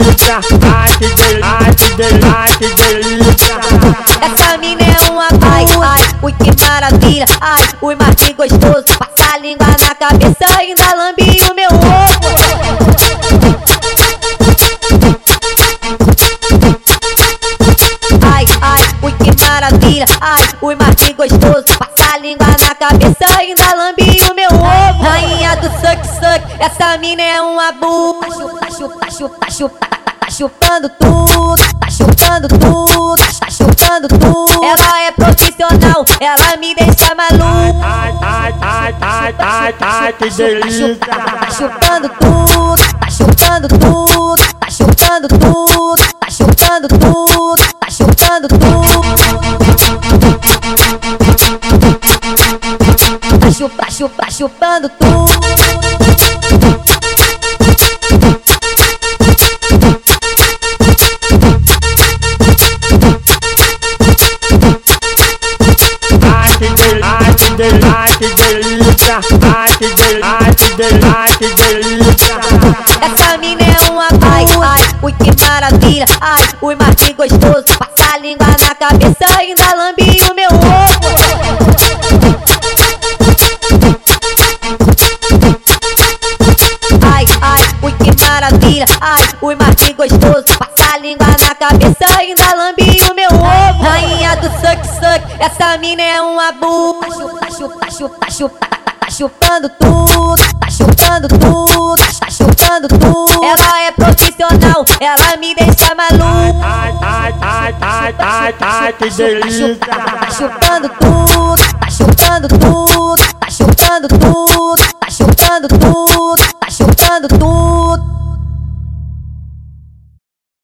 delícia, que delícia. Essa mina é uma ai, ai, ui que maravilha, ai, ui mas que gostoso. Passa a língua na cabeça, ainda lambe o meu ovo. Ai, ai, ui que maravilha, ai, ui mas que gostoso. Passa a língua na cabeça, ainda lambe o meu ovo. Rainha do suck suck, essa mina é uma burra. Tá chupa, chupa, chupa, tá, tá, tá chupando tudo, tá chupando tudo, tá chupando tudo. Ela é profissional, ela me deixa maluco. Ai, ai, ai, ai, ai, ai, que delícia. Tá chupando tudo, tá chupando tudo, tá chupando tudo, tá chupando tudo, Tá chupa, chupa, chupando tudo. Ai, que delícia, ai, que delícia, que delícia. Ai, que delícia, ai, que delícia, que delícia. Essa mina é uma ai, ai, ui que maravilha, ai, ui mas que gostoso. Passa a língua na cabeça, ainda lambe novinha. Ai, o Martim gostoso, passa a língua na cabeça, ainda lambe o meu ovo. Rainha do suck suck, essa mina é um abu. Tá chupa, tá chupa, tá chupa, tá chupa, tá chupando tudo, tá chupando tudo, tá chupando tudo. Ela é profissional, ela me deixa maluco. Ai, ai, ai, ai, ai, ai, que delícia. Tá chupando tudo, tá chupando tudo, tá chupando tudo, tá chupando tudo, tá chupando tudo.